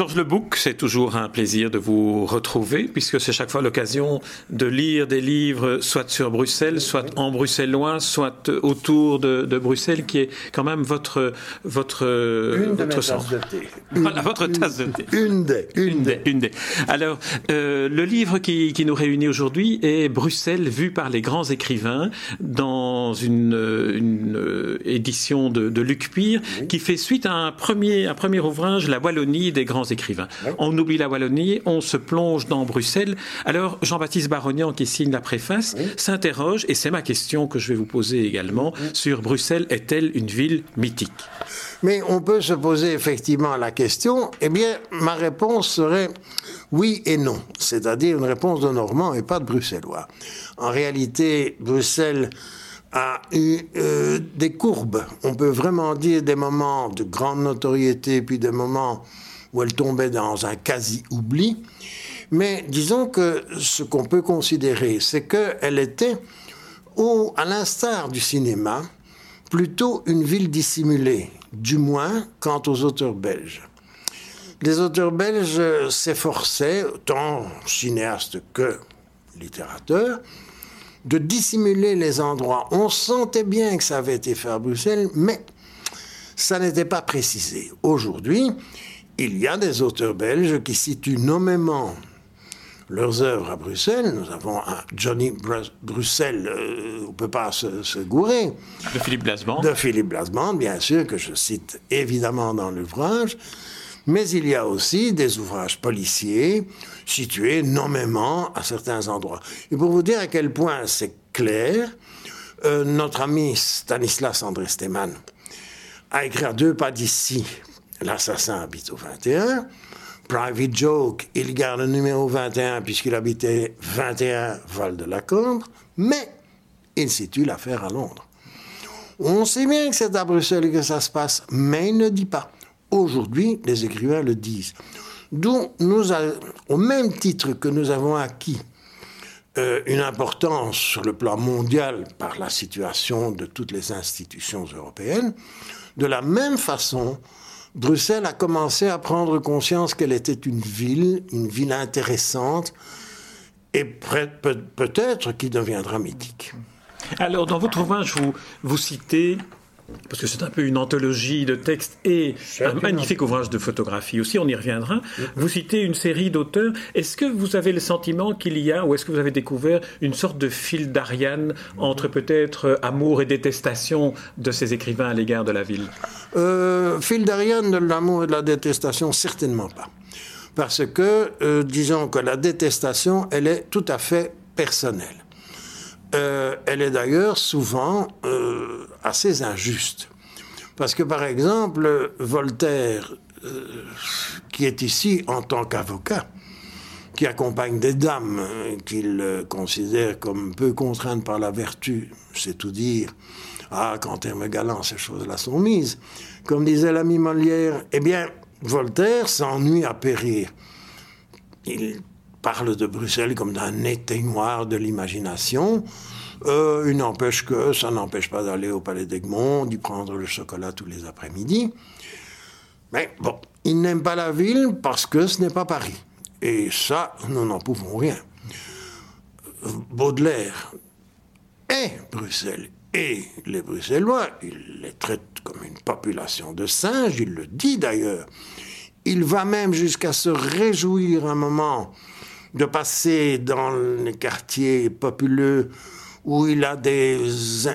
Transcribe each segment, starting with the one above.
Georges Lebouc, c'est toujours un plaisir de vous retrouver, puisque c'est chaque fois l'occasion de lire des livres, soit sur Bruxelles, soit en bruxellois, soit autour de, Bruxelles, qui est quand même votre votre une votre de thé. Voilà, votre tasse de thé. Une des, une, des, une des. Alors, euh, le livre qui, qui nous réunit aujourd'hui est Bruxelles vu par les grands écrivains dans une, une euh, édition de, de Luc Pire, qui fait suite à un premier un premier ouvrage, La Wallonie des grands écrivains. On oublie la Wallonie, on se plonge dans Bruxelles. Alors, Jean-Baptiste Barognan, qui signe la préface, s'interroge, et c'est ma question que je vais vous poser également, sur Bruxelles est-elle une ville mythique? Mais on peut se poser effectivement la question, eh bien, ma réponse serait oui et non, c'est-à-dire une réponse de Normand et pas de Bruxellois. En réalité, Bruxelles a eu euh, des courbes. On peut vraiment dire des moments de grande notoriété, puis des moments où elle tombait dans un quasi-oubli. Mais disons que ce qu'on peut considérer, c'est qu'elle était, au, à l'instar du cinéma, plutôt une ville dissimulée, du moins quant aux auteurs belges. Les auteurs belges s'efforçaient, tant cinéastes que littérateurs, de dissimuler les endroits. On sentait bien que ça avait été fait à Bruxelles, mais ça n'était pas précisé. Aujourd'hui, il y a des auteurs belges qui situent nommément leurs œuvres à Bruxelles. Nous avons un Johnny Bruxelles, euh, on ne peut pas se, gourer. De Philippe Blasband. De Philippe Blasband, bien sûr, que je cite évidemment dans l'ouvrage. Mais il y a aussi des ouvrages policiers situés nommément à certains endroits. Et pour vous dire à quel point c'est clair, euh, notre ami Stanislas André Stemann a écrit à deux pas d'ici L'assassin habite au 21. Private Joke, il garde le numéro 21 puisqu'il habitait 21 Val de la Cambre, mais il situe l'affaire à Londres. On sait bien que c'est à Bruxelles que ça se passe, mais il ne dit pas. Aujourd'hui, les écrivains le disent. D'où au même titre que nous avons acquis euh, une importance sur le plan mondial par la situation de toutes les institutions européennes, de la même façon, Bruxelles a commencé à prendre conscience qu'elle était une ville, une ville intéressante, et peut-être qui deviendra mythique. Alors, dans votre ouvrage, vous citez parce que c'est un peu une anthologie de textes et un magnifique ouvrage de photographie aussi, on y reviendra. Mm-hmm. Vous citez une série d'auteurs. Est-ce que vous avez le sentiment qu'il y a, ou est-ce que vous avez découvert une sorte de fil d'Ariane entre peut-être euh, amour et détestation de ces écrivains à l'égard de la ville? Euh, Fil d'Ariane de l'amour et de la détestation, certainement pas. Parce que, euh, disons que la détestation, elle est tout à fait personnelle. Euh, elle est d'ailleurs souvent euh, assez injuste. Parce que, par exemple, Voltaire, euh, qui est ici en tant qu'avocat, qui accompagne des dames qu'il considère comme peu contraintes par la vertu, c'est tout dire. Ah, quand terme galant, ces choses-là sont mises. Comme disait l'ami Molière, eh bien, Voltaire s'ennuie à périr. Il parle de Bruxelles comme d'un éteignoir de l'imagination. Euh, il n'empêche que ça n'empêche pas d'aller au Palais d'Egmont, d'y prendre le chocolat tous les après-midi. Mais bon, il n'aime pas la ville parce que ce n'est pas Paris. Et ça, nous n'en pouvons rien. Baudelaire est Bruxelles et les Bruxellois, il les traite comme une population de singes, il le dit d'ailleurs. Il va même jusqu'à se réjouir un moment de passer dans les quartiers populeux où il a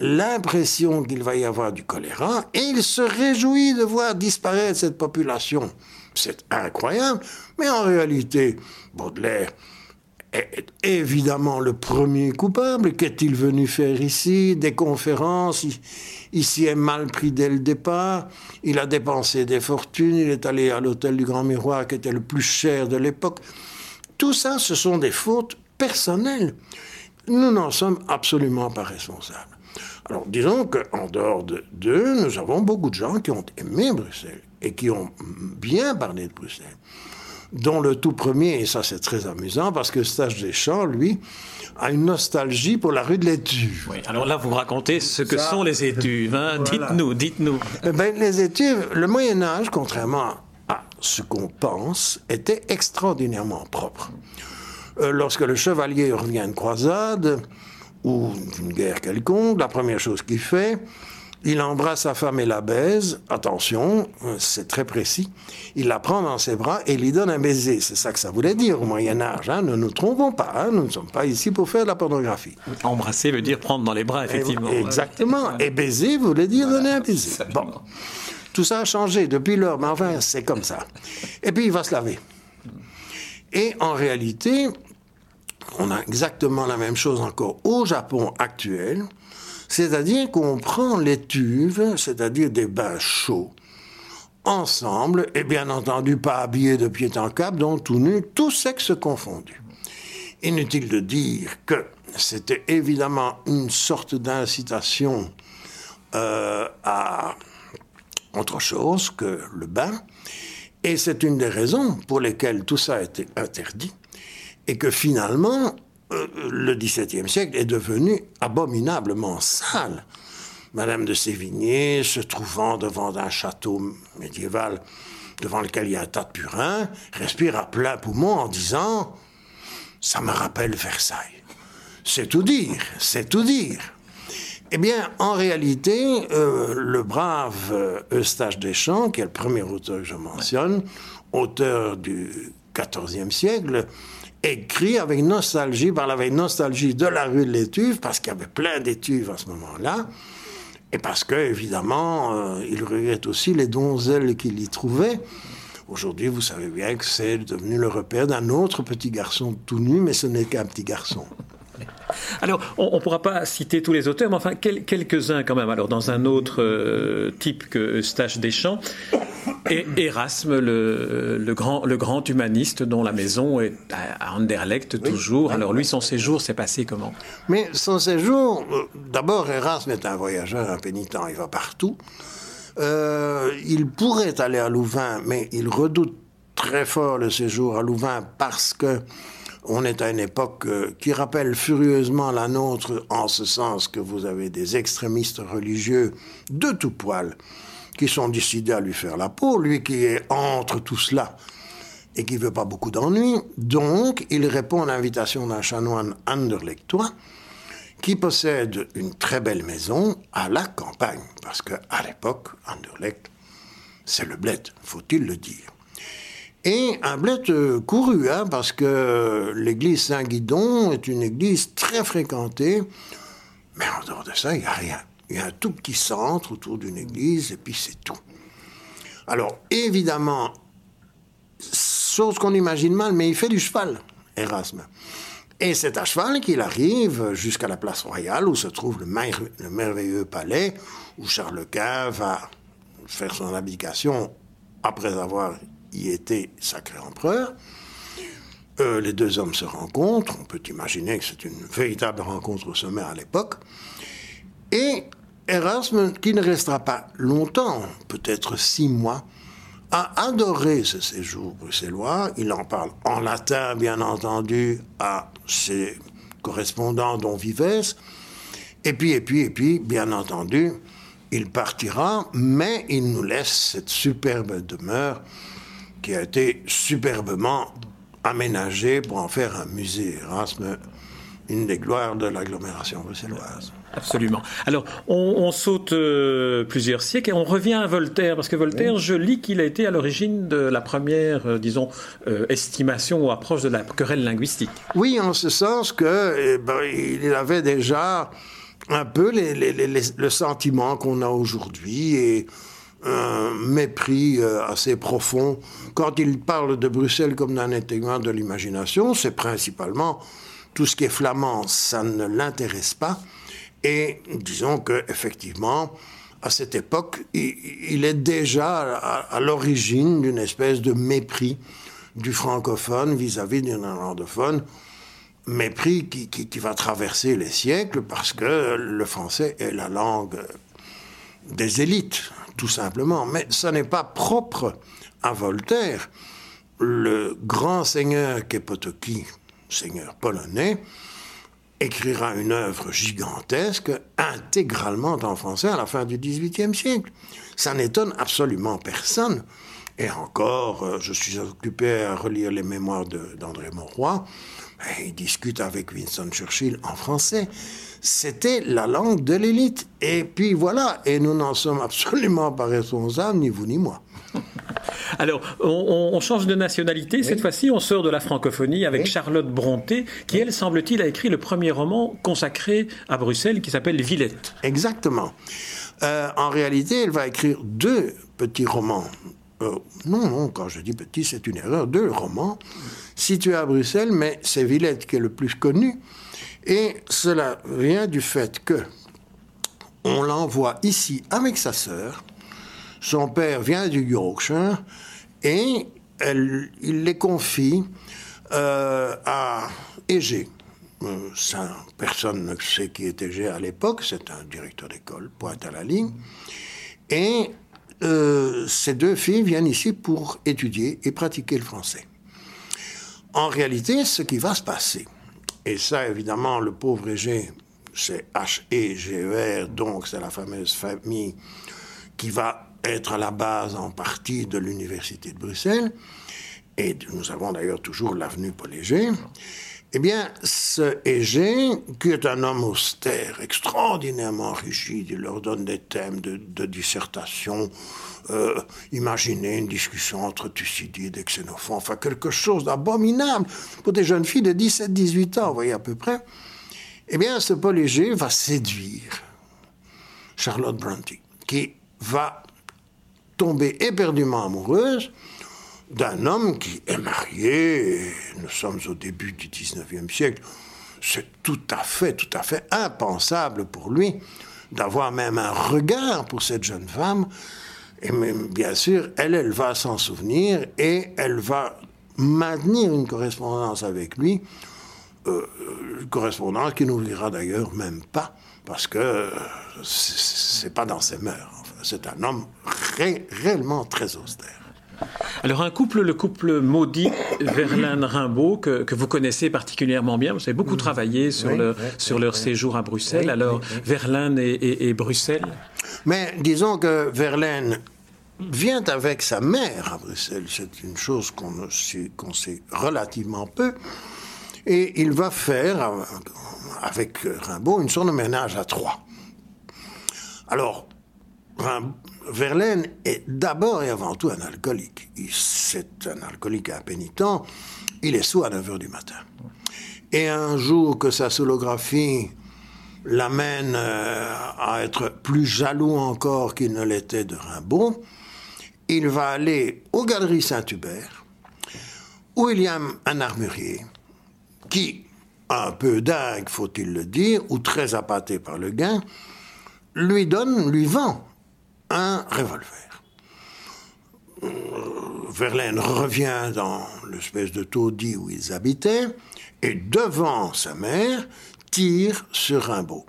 l'impression qu'il va y avoir du choléra et il se réjouit de voir disparaître cette population. C'est incroyable, mais en réalité, Baudelaire est évidemment le premier coupable. Qu'est-il venu faire ici? Des conférences? Il s'y est mal pris dès le départ. Il a dépensé des fortunes. Il est allé à l'hôtel du Grand Miroir, qui était le plus cher de l'époque. Tout ça, ce sont des fautes personnelles. Nous n'en sommes absolument pas responsables. Alors disons qu'en dehors de d'eux, nous avons beaucoup de gens qui ont aimé Bruxelles et qui ont bien parlé de Bruxelles. Dont le tout premier, et ça c'est très amusant, parce que Stage Deschamps, lui, a une nostalgie pour la rue de l'Étuve. Oui, alors là, vous racontez ce que sont les étuves. Hein. Dites-nous, dites-nous. Eh ben, les étuves, le Moyen-Âge, contrairement à ce qu'on pense, était extraordinairement propre. Euh, lorsque le chevalier revient de croisade ou d'une guerre quelconque, la première chose qu'il fait, il embrasse sa femme et la baise. Attention, euh, c'est très précis. Il la prend dans ses bras et lui donne un baiser. C'est ça que ça voulait dire au Moyen Âge. Hein. Ne nous trompons pas. Hein. Nous ne sommes pas ici pour faire de la pornographie. Embrasser veut dire prendre dans les bras, effectivement. exactement. Et baiser voulait dire donner un baiser. Bon. Tout ça a changé depuis lors, mais enfin, c'est comme ça. Et puis, il va se laver. Et en réalité, on a exactement la même chose encore au Japon actuel. C'est-à-dire qu'on prend l'étuve, c'est-à-dire des bains chauds, ensemble, et bien entendu pas habillés de pied en cap, donc tout nu, tout sexe confondu. Inutile de dire que c'était évidemment une sorte d'incitation euh, à autre chose que le bain, et c'est une des raisons pour lesquelles tout ça a été interdit, et que finalement, euh, le XVIIe siècle est devenu abominablement sale. Madame de Sévigné, se trouvant devant un château médiéval devant lequel il y a un tas de purins, respire à plein poumon en disant Ça me rappelle Versailles. C'est tout dire, c'est tout dire. Eh bien, en réalité, euh, le brave euh, Eustache Deschamps, qui est le premier auteur que je mentionne, auteur du XIVe siècle, écrit avec nostalgie, parle avec nostalgie de la rue de l'Étuve, parce qu'il y avait plein d'étuves à ce moment-là, et parce que, évidemment, euh, il regrette aussi les donzelles qu'il y trouvait. Aujourd'hui, vous savez bien que c'est devenu le repère d'un autre petit garçon tout nu, mais ce n'est qu'un petit garçon. Alors, on ne pourra pas citer tous les auteurs, mais enfin, quelques-uns quand même. Alors, dans un autre euh, type que Eustache Deschamps, et Erasme, le, grand, le grand humaniste dont la maison est à Anderlecht toujours. Alors, lui, son séjour s'est passé comment? Mais son séjour, euh, d'abord, Erasme est un voyageur impénitent, il va partout. Euh, il pourrait aller à Louvain, mais il redoute très fort le séjour à Louvain parce que on est à une époque euh, qui rappelle furieusement la nôtre en ce sens que vous avez des extrémistes religieux de tout poil qui sont décidés à lui faire la peau, lui qui est entre tout cela et qui veut pas beaucoup d'ennuis. Donc, il répond à l'invitation d'un chanoine anderlechtois qui possède une très belle maison à la campagne, parce que à l'époque, Anderlecht, c'est le bled, faut-il le dire. Et un bled euh, couru, hein, parce que l'église Saint-Guidon est une église très fréquentée, mais en dehors de ça, il n'y a rien. Il y a un tout petit centre autour d'une église, et puis c'est tout. Alors, évidemment, chose qu'on imagine mal, mais il fait du cheval, Erasme. Et c'est à cheval qu'il arrive jusqu'à la place royale où se trouve le, le merveilleux palais où Charles Quint va faire son abdication après avoir y était sacré empereur. Euh, les deux hommes se rencontrent, on peut imaginer que c'est une véritable rencontre au sommet à l'époque. Et Erasme, qui ne restera pas longtemps, peut-être six mois, a adoré ce séjour bruxellois. Il en parle en latin, bien entendu, à ses correspondants dont Vives. Et puis, et puis, et puis, bien entendu, il partira, mais il nous laisse cette superbe demeure qui a été superbement aménagé pour en faire un musée. Erasme, une des gloires de l'agglomération bruxelloise. Absolument. Alors, on, saute euh, plusieurs siècles et on revient à Voltaire, parce que Voltaire, je lis qu'il a été à l'origine de la première, euh, disons, euh, estimation ou approche de la querelle linguistique. Oui, en ce sens que eh ben, il avait déjà un peu le sentiment qu'on a aujourd'hui et un mépris euh, assez profond. Quand il parle de Bruxelles comme d'un intégrant de l'imagination, c'est principalement tout ce qui est flamand, ça ne l'intéresse pas. Et disons que effectivement, à cette époque, il, est déjà à, l'origine d'une espèce de mépris du francophone vis-à-vis du néerlandophone, mépris qui, va traverser les siècles parce que le français est la langue des élites tout simplement. Mais ça n'est pas propre à Voltaire. Le grand seigneur Kepotoki, seigneur polonais, écrira une œuvre gigantesque, intégralement en français à la fin du XVIIIe siècle. Ça n'étonne absolument personne. Et encore, euh, je suis occupé à relire les mémoires d'André Monroy. Il discute avec Winston Churchill en français. C'était la langue de l'élite. Et puis voilà, et nous n'en sommes absolument pas responsables, ni vous ni moi. Alors, on, change de nationalité. Cette fois-ci, on sort de la francophonie avec Charlotte Bronté, qui, elle, semble-t-il, a écrit le premier roman consacré à Bruxelles qui s'appelle Villette. Exactement. Euh, en réalité, elle va écrire deux petits romans. Euh, non, non, quand je dis petit, c'est une erreur. Deux romans situés à Bruxelles, mais c'est Villette qui est le plus connu. Et cela vient du fait que on l'envoie ici avec sa sœur son père vient du Yorkshire et il les confie euh, à Égée. Euh, personne ne sait qui était Égée à l'époque, c'est un directeur d'école, pointe à la ligne. Et euh, ces deux filles viennent ici pour étudier et pratiquer le français. En réalité, ce qui va se passer, et ça évidemment, le pauvre Égée, c'est H-E-G-E-R, donc c'est la fameuse famille qui va être à la base en partie de l'Université de Bruxelles, et nous avons d'ailleurs toujours l'avenue Paul Égée, eh bien, ce Égée, qui est un homme austère, extraordinairement rigide, il leur donne des thèmes de, dissertation, euh, imaginez une discussion entre Thucydides et Xénophon, enfin quelque chose d'abominable pour des jeunes filles de 17-18 ans, vous voyez à peu près. Eh bien, ce Paul Égée va séduire Charlotte Brontë, qui va tomber éperdument amoureuse d'un homme qui est marié, nous sommes au début du 19e siècle, c'est tout à fait, tout à fait impensable pour lui d'avoir même un regard pour cette jeune femme. Et même, bien sûr, elle, elle va s'en souvenir et elle va maintenir une correspondance avec lui, euh, une correspondance qui n'ouvrira d'ailleurs même pas, parce que c'est pas dans ses mœurs c'est un homme réellement très austère. Alors un couple, le couple maudit Verlaine-Rimbaud, que, vous connaissez particulièrement bien, vous avez beaucoup travaillé sur, le, sur leur séjour à Bruxelles. Alors Verlaine et, Bruxelles Mais disons que Verlaine vient avec sa mère à Bruxelles. C'est une chose qu'on sait, sait, relativement peu. Et il va faire, avec Rimbaud, une sorte de ménage à trois. Alors, Verlaine est d'abord et avant tout un alcoolique. C'est un alcoolique impénitent. Il est sous à 9 h du matin. Et un jour que sa solographie l'amène euh, à être plus jaloux encore qu'il ne l'était de Rimbaud, il va aller aux Galeries Saint-Hubert, où il y a un armurier qui, un peu dingue, faut-il le dire, ou très appâté par le gain, lui donne, lui vend un revolver. Euh, Verlaine revient dans l'espèce de taudis où ils habitaient et devant sa mère tire sur Rimbaud.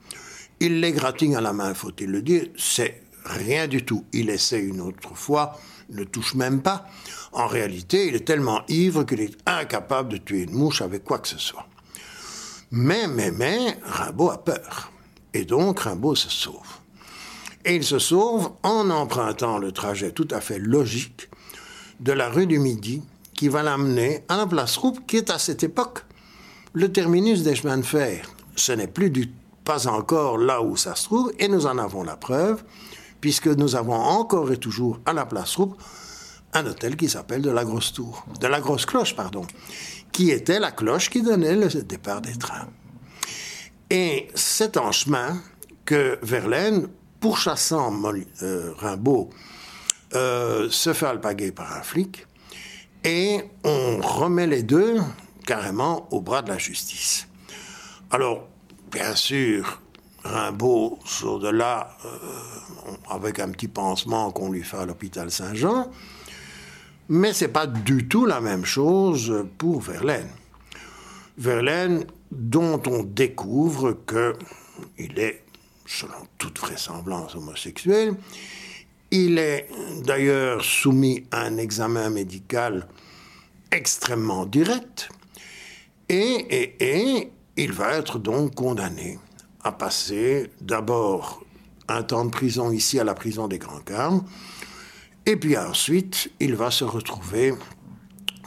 Il l'égratigne à la main, faut-il le dire, c'est rien du tout. Il essaie une autre fois, ne touche même pas. En réalité, il est tellement ivre qu'il est incapable de tuer une mouche avec quoi que ce soit. Mais, mais, mais, Rimbaud a peur. Et donc, Rimbaud se sauve. Et il se sauve en empruntant le trajet tout à fait logique de la rue du Midi qui va l'amener à la place Roupe, qui est à cette époque le terminus des chemins de fer. Ce n'est plus du, pas encore là où ça se trouve, et nous en avons la preuve, puisque nous avons encore et toujours à la place Roupe un hôtel qui s'appelle de la Grosse Tour, de la Grosse Cloche, pardon, qui était la cloche qui donnait le départ des trains. Et c'est en chemin que Verlaine pourchassant euh, Rimbaud, euh, se fait alpaguer par un flic et on remet les deux carrément au bras de la justice. Alors, bien sûr, Rimbaud sort de là euh, avec un petit pansement qu'on lui fait à l'hôpital Saint-Jean, mais c'est pas du tout la même chose pour Verlaine. Verlaine, dont on découvre qu'il est selon toute vraisemblance homosexuel. Il est d'ailleurs soumis à un examen médical extrêmement direct et, il va être donc condamné à passer d'abord un temps de prison ici à la prison des Grands Carmes Et puis ensuite, il va se retrouver,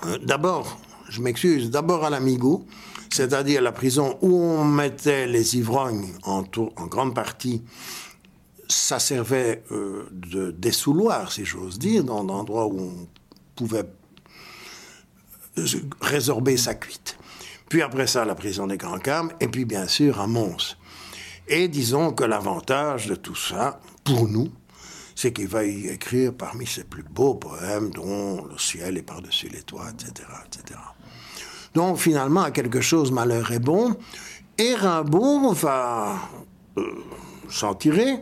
euh, d'abord, je m'excuse, d'abord à l'Amigo, c'est-à-dire la prison où on mettait les ivrognes en, grande partie. Ça servait euh, de dessouloir, si j'ose dire, dans d'endroits où on pouvait résorber sa cuite. Puis après ça, la prison des Grands Carmes, et puis bien sûr à Mons. Et disons que l'avantage de tout ça, pour nous, c'est qu'il va y écrire parmi ses plus beaux poèmes, dont Le ciel est par-dessus les toits, etc., etc. Donc finalement, quelque chose, malheur est bon. Et Rimbaud va euh, s'en tirer,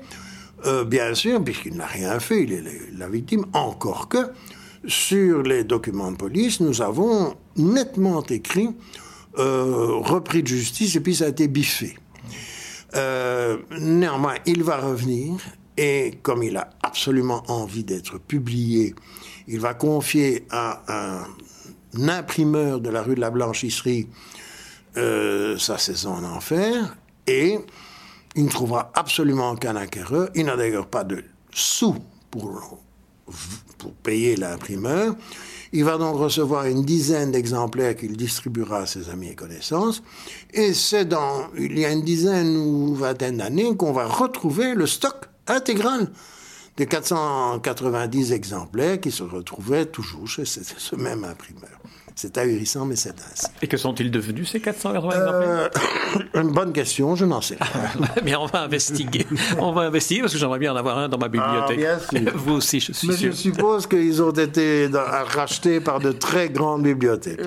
euh, bien sûr, puisqu'il n'a rien fait, il est la victime, encore que sur les documents de police, nous avons nettement écrit euh, repris de justice et puis ça a été biffé. néanmoins, il va revenir et comme il a absolument envie d'être publié, il va confier à un imprimeur de la rue de la Blanchisserie euh, sa saison en enfer et il ne trouvera absolument aucun acquéreur. Il n'a d'ailleurs pas de sous pour, pour payer l'imprimeur. Il va donc recevoir une dizaine d'exemplaires qu'il distribuera à ses amis et connaissances. Et c'est dans, il y a une dizaine ou vingtaine d'années qu'on va retrouver le stock intégrale des 490 exemplaires qui se retrouvaient toujours chez ce même imprimeur. C'est ahurissant, mais c'est ainsi. Et que sont-ils devenus, ces 480 exemplaires euh, Une bonne question, je n'en sais pas. mais on va investiguer. on va investiguer parce que j'aimerais bien en avoir un dans ma bibliothèque. Ah, bien sûr. Vous aussi, je suis mais sûr. je suppose qu'ils ont été rachetés par de très grandes bibliothèques.